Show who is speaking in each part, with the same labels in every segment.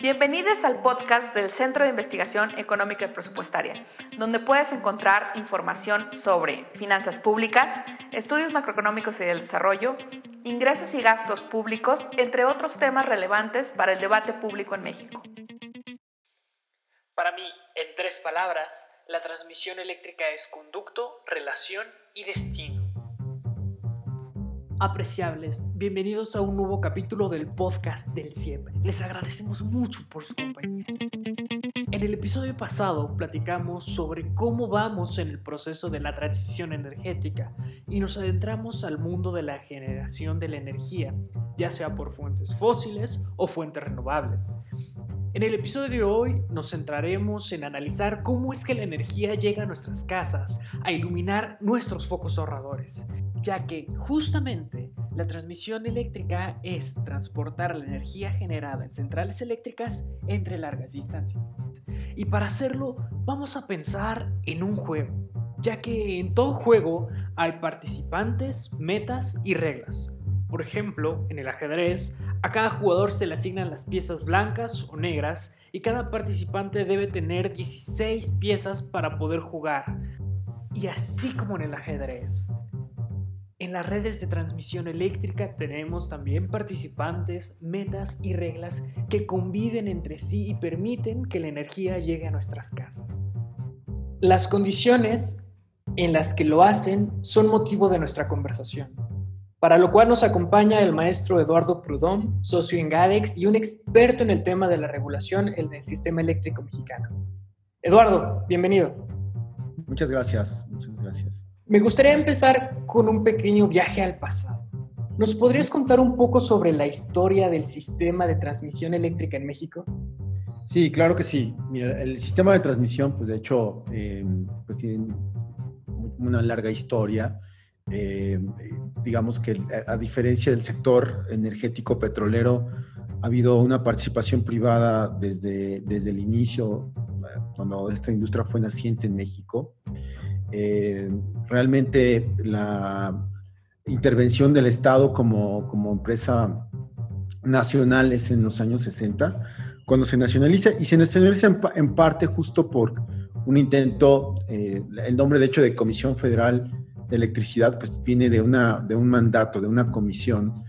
Speaker 1: Bienvenidos al podcast del Centro de Investigación Económica y Presupuestaria, donde puedes encontrar información sobre finanzas públicas, estudios macroeconómicos y del desarrollo, ingresos y gastos públicos, entre otros temas relevantes para el debate público en México.
Speaker 2: Para mí, en tres palabras, la transmisión eléctrica es conducto, relación y destino.
Speaker 3: Apreciables, bienvenidos a un nuevo capítulo del podcast del CIEP. Les agradecemos mucho por su compañía. En el episodio pasado platicamos sobre cómo vamos en el proceso de la transición energética y nos adentramos al mundo de la generación de la energía, ya sea por fuentes fósiles o fuentes renovables. En el episodio de hoy nos centraremos en analizar cómo es que la energía llega a nuestras casas, a iluminar nuestros focos ahorradores ya que justamente la transmisión eléctrica es transportar la energía generada en centrales eléctricas entre largas distancias. Y para hacerlo vamos a pensar en un juego, ya que en todo juego hay participantes, metas y reglas. Por ejemplo, en el ajedrez, a cada jugador se le asignan las piezas blancas o negras y cada participante debe tener 16 piezas para poder jugar. Y así como en el ajedrez, en las redes de transmisión eléctrica tenemos también participantes, metas y reglas que conviven entre sí y permiten que la energía llegue a nuestras casas. Las condiciones en las que lo hacen son motivo de nuestra conversación, para lo cual nos acompaña el maestro Eduardo Prudón, socio en GADEX y un experto en el tema de la regulación en el sistema eléctrico mexicano. Eduardo, bienvenido.
Speaker 4: Muchas gracias, muchas gracias.
Speaker 3: Me gustaría empezar con un pequeño viaje al pasado. ¿Nos podrías contar un poco sobre la historia del sistema de transmisión eléctrica en México?
Speaker 4: Sí, claro que sí. Mira, el sistema de transmisión, pues de hecho, eh, pues tiene una larga historia. Eh, digamos que a diferencia del sector energético petrolero, ha habido una participación privada desde, desde el inicio, cuando esta industria fue naciente en México. Eh, realmente la intervención del Estado como, como empresa nacional es en los años 60, cuando se nacionaliza, y se nacionaliza en, parte justo por un intento, eh, el nombre de hecho de Comisión Federal de Electricidad, pues viene de, una, de un mandato, de una comisión,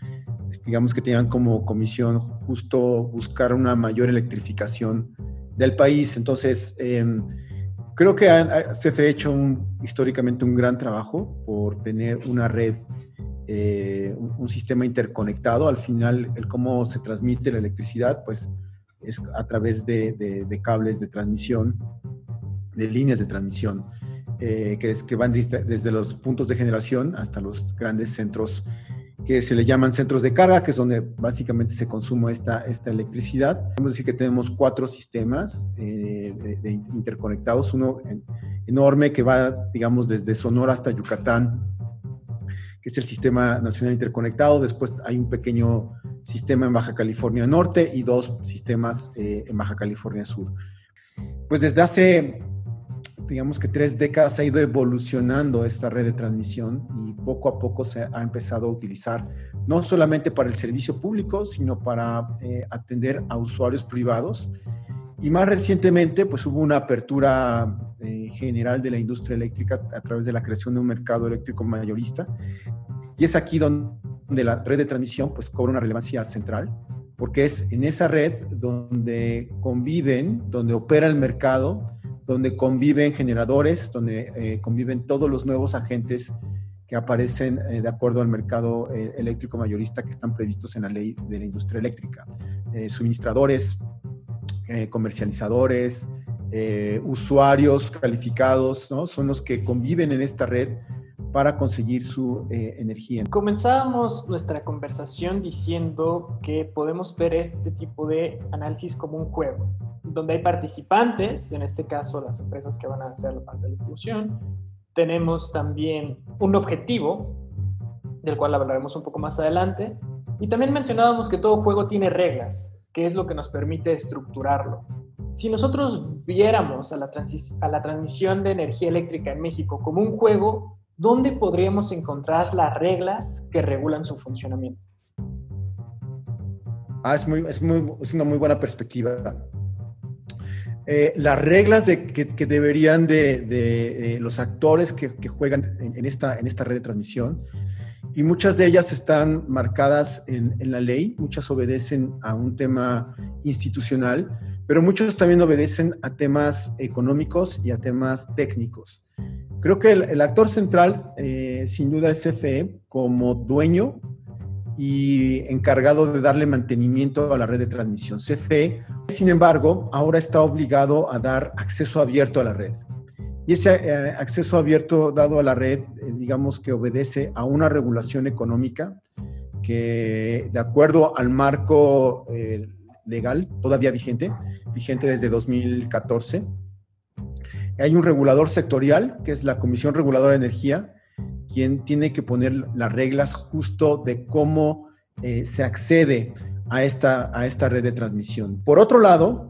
Speaker 4: digamos que tenían como comisión justo buscar una mayor electrificación del país. Entonces, eh, Creo que se ha hecho históricamente un gran trabajo por tener una red, eh, un, sistema interconectado. Al final, el cómo se transmite la electricidad, pues es a través de, cables de transmisión, de líneas de transmisión, eh, que, que, van desde los puntos de generación hasta los grandes centros que se le llaman centros de carga, que es donde básicamente se consume esta, esta electricidad. Podemos decir que tenemos cuatro sistemas eh, interconectados, uno enorme que va, digamos, desde Sonora hasta Yucatán, que es el Sistema Nacional Interconectado. Después hay un pequeño sistema en Baja California Norte y dos sistemas eh, en Baja California Sur. Pues desde hace digamos que tres décadas ha ido evolucionando esta red de transmisión y poco a poco se ha empezado a utilizar no solamente para el servicio público, sino para eh, atender a usuarios privados. Y más recientemente, pues hubo una apertura eh, general de la industria eléctrica a través de la creación de un mercado eléctrico mayorista. Y es aquí donde la red de transmisión pues cobra una relevancia central, porque es en esa red donde conviven, donde opera el mercado, donde conviven generadores, donde eh, conviven todos los nuevos agentes que aparecen eh, de acuerdo al mercado eh, eléctrico mayorista que están previstos en la ley de la industria eléctrica. suministradores, comercializadores, usuarios calificados, ¿no? Son los que conviven en esta red para conseguir su energía.
Speaker 3: Comenzábamos nuestra conversación diciendo que podemos ver este tipo de análisis como un juego donde hay participantes, en este caso las empresas que van a hacer la parte de la distribución. Tenemos también un objetivo, del cual hablaremos un poco más adelante. Y también mencionábamos que todo juego tiene reglas, que es lo que nos permite estructurarlo. Si nosotros viéramos a la, a la transmisión de energía eléctrica en México como un juego, ¿dónde podríamos encontrar las reglas que regulan su funcionamiento?
Speaker 4: Ah, es, muy, es, muy, es una muy buena perspectiva. Eh, las reglas que, deberían de, de los actores que, juegan en, esta, en esta red de transmisión, y muchas de ellas están marcadas en, la ley, muchas obedecen a un tema institucional, pero muchos también obedecen a temas económicos y a temas técnicos. Creo que el, el actor central, eh, sin duda, es CFE como dueño y encargado de darle mantenimiento a la red de transmisión. CFE, sin embargo, ahora está obligado a dar acceso abierto a la red. Y ese eh, acceso abierto dado a la red, eh, digamos que obedece a una regulación económica que, de acuerdo al marco eh, legal todavía vigente, vigente desde 2014, hay un regulador sectorial, que es la Comisión Reguladora de Energía, quien tiene que poner las reglas justo de cómo eh, se accede a esta, a esta red de transmisión. Por otro lado,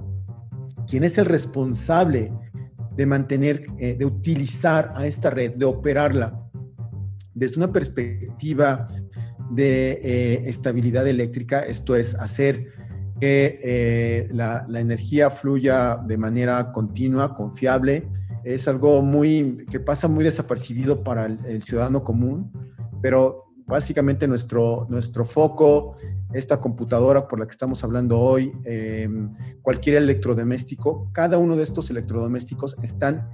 Speaker 4: quien es el responsable de mantener, eh, de utilizar a esta red, de operarla desde una perspectiva de eh, estabilidad eléctrica, esto es hacer que la, la energía fluya de manera continua, confiable, es algo muy que pasa muy desapercibido para el, ciudadano común, pero básicamente nuestro, nuestro foco, esta computadora por la que estamos hablando hoy, em, cualquier electrodoméstico, cada uno de estos electrodomésticos están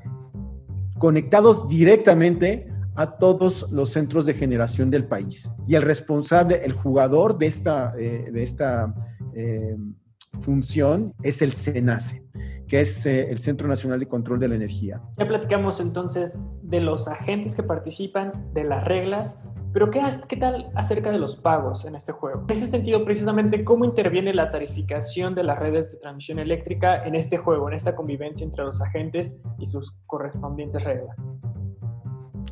Speaker 4: conectados directamente a todos los centros de generación del país. Y el responsable, el jugador de esta, eh, de esta em, función es el SENACE que es eh, el Centro Nacional de Control de la Energía.
Speaker 3: Ya platicamos entonces de los agentes que participan, de las reglas, pero ¿qué, ¿qué, tal acerca de los pagos en este juego? En ese sentido, precisamente, ¿cómo interviene la tarificación de las redes de transmisión eléctrica en este juego, en esta convivencia entre los agentes y sus correspondientes reglas?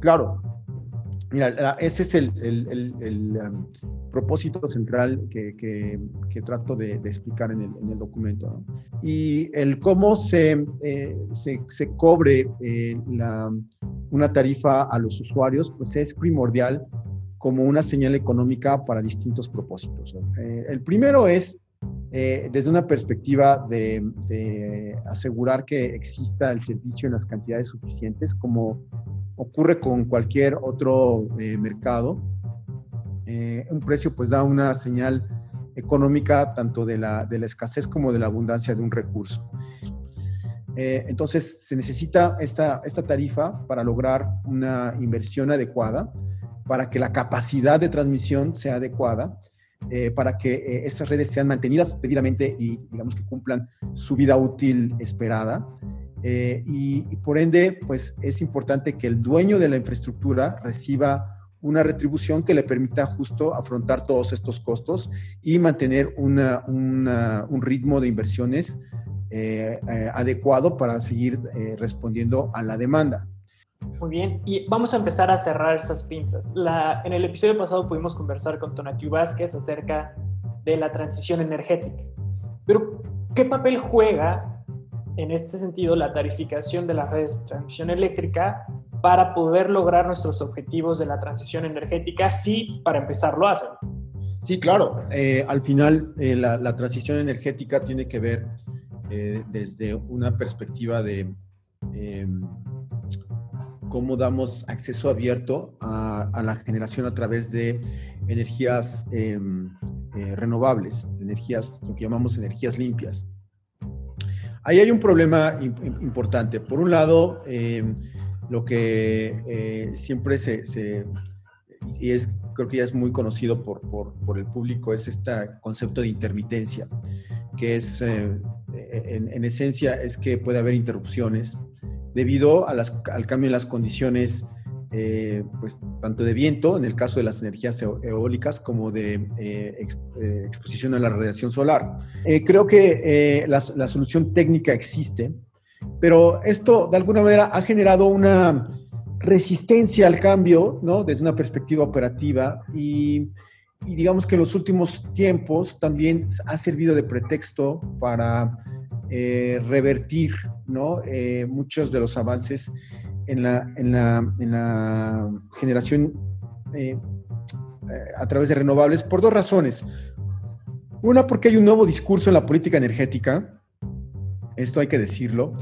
Speaker 4: Claro. Mira, ese es el, el, el, um, propósito central que, que, trato de, explicar en el, en el documento. Y el cómo se, eh, se, se, cobre eh, la, una tarifa a los usuarios, pues es primordial como una señal económica para distintos propósitos. Eh, el primero es desde una perspectiva de, de, asegurar que exista el servicio en las cantidades suficientes, como ocurre con cualquier otro mercado eh, un precio pues da una señal económica tanto de la, de la escasez como de la abundancia de un recurso. Eh, entonces se necesita esta, esta tarifa para lograr una inversión adecuada, para que la capacidad de transmisión sea adecuada, eh, para que estas redes sean mantenidas debidamente y digamos que cumplan su vida útil esperada. Y, y, por ende, pues es importante que el dueño de la infraestructura reciba una retribución que le permita justo afrontar todos estos costos y mantener un ritmo de inversiones eh, eh, adecuado para seguir eh, respondiendo a la demanda.
Speaker 3: Muy bien, y vamos a empezar a cerrar esas pinzas. La, en el episodio pasado pudimos conversar con Tonatiu Vázquez acerca de la transición energética. Pero, ¿qué papel juega en este sentido la tarificación de las redes de transmisión eléctrica para poder lograr nuestros objetivos de la transición energética, sí, para empezar lo hacen.
Speaker 4: Sí, claro. Eh, al final, eh, la, transición energética tiene que ver eh, desde una perspectiva de em, cómo damos acceso abierto a, a, la generación a través de energías em, renovables, energías, lo que llamamos energías limpias. Ahí hay un problema importante. Por un lado, em, lo que eh, siempre se, y es, creo que ya es muy conocido por, por, el público, es este concepto de intermitencia, que es, eh, en, esencia, es que puede haber interrupciones debido a las, al cambio en las condiciones, eh, pues tanto de viento, en el caso de las energías eólicas, como de exposición a la radiación solar. creo que la, solución técnica existe, pero esto de alguna manera ha generado una resistencia al cambio, ¿no? Desde una perspectiva operativa y, digamos que en los últimos tiempos también ha servido de pretexto para eh, revertir, ¿no? Eh, muchos de los avances en la, en la, en la generación eh, a través de renovables por dos razones. Una, porque hay un nuevo discurso en la política energética, esto hay que decirlo,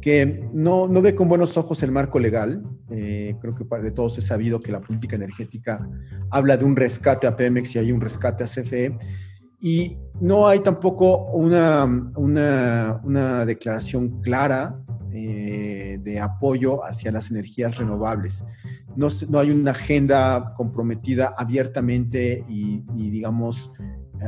Speaker 4: que no, no ve con buenos ojos el marco legal. Eh, creo que de todos es sabido que la política energética habla de un rescate a Pemex y hay un rescate a CFE. Y no hay tampoco una, una, una declaración clara eh, de apoyo hacia las energías renovables. No, no, hay una agenda comprometida abiertamente y, y digamos,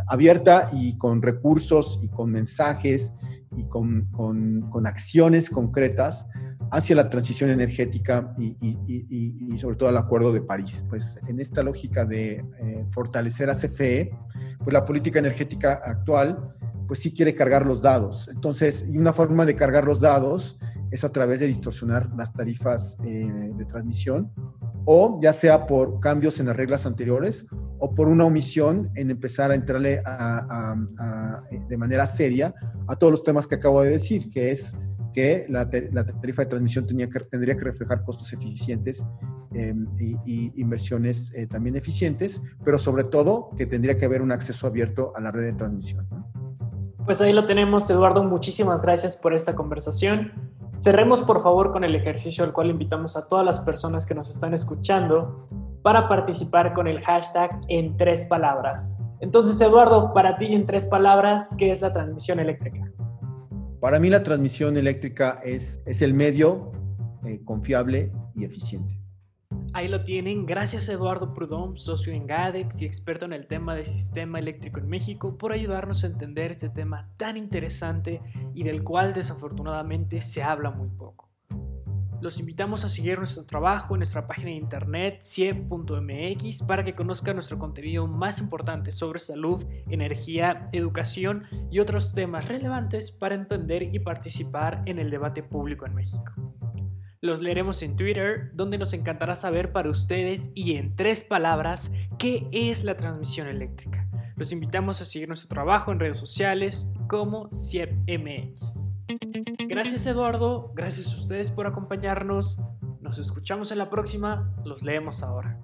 Speaker 4: abierta y con recursos y con mensajes y con, con, acciones concretas hacia la transición energética y, y, sobre todo el Acuerdo de París. Pues en esta lógica de eh, fortalecer a CFE, pues la política energética actual pues sí quiere cargar los dados. Entonces, y una forma de cargar los dados es a través de distorsionar las tarifas eh, de transmisión o ya sea por cambios en las reglas anteriores o por una omisión en empezar a entrarle de manera seria a todos los temas que acabo de decir, que es que la, tarifa de transmisión tenía que, tendría que reflejar costos eficientes em, y, inversiones eh, también eficientes, pero sobre todo que tendría que haber un acceso abierto a la red de transmisión.
Speaker 3: Pues ahí lo tenemos, Eduardo. Muchísimas gracias por esta conversación. Cerremos por favor con el ejercicio al cual invitamos a todas las personas que nos están escuchando para participar con el hashtag en tres palabras. Entonces, Eduardo, para ti en tres palabras, ¿qué es la transmisión eléctrica?
Speaker 4: Para mí la transmisión eléctrica es, es el medio eh, confiable y eficiente.
Speaker 3: Ahí lo tienen. Gracias Eduardo Prudhomme, socio en GADEX y experto en el tema del sistema eléctrico en México, por ayudarnos a entender este tema tan interesante y del cual desafortunadamente se habla muy poco. Los invitamos a seguir nuestro trabajo en nuestra página de internet cie.mx para que conozcan nuestro contenido más importante sobre salud, energía, educación y otros temas relevantes para entender y participar en el debate público en México. Los leeremos en Twitter, donde nos encantará saber para ustedes y en tres palabras qué es la transmisión eléctrica. Los invitamos a seguir nuestro trabajo en redes sociales como CIEPMX. Gracias Eduardo, gracias a ustedes por acompañarnos. Nos escuchamos en la próxima, los leemos ahora.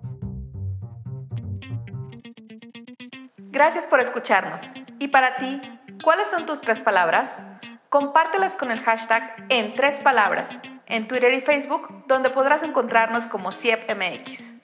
Speaker 1: Gracias por escucharnos. ¿Y para ti, cuáles son tus tres palabras? Compártelas con el hashtag en tres palabras en Twitter y Facebook, donde podrás encontrarnos como CIEPMX.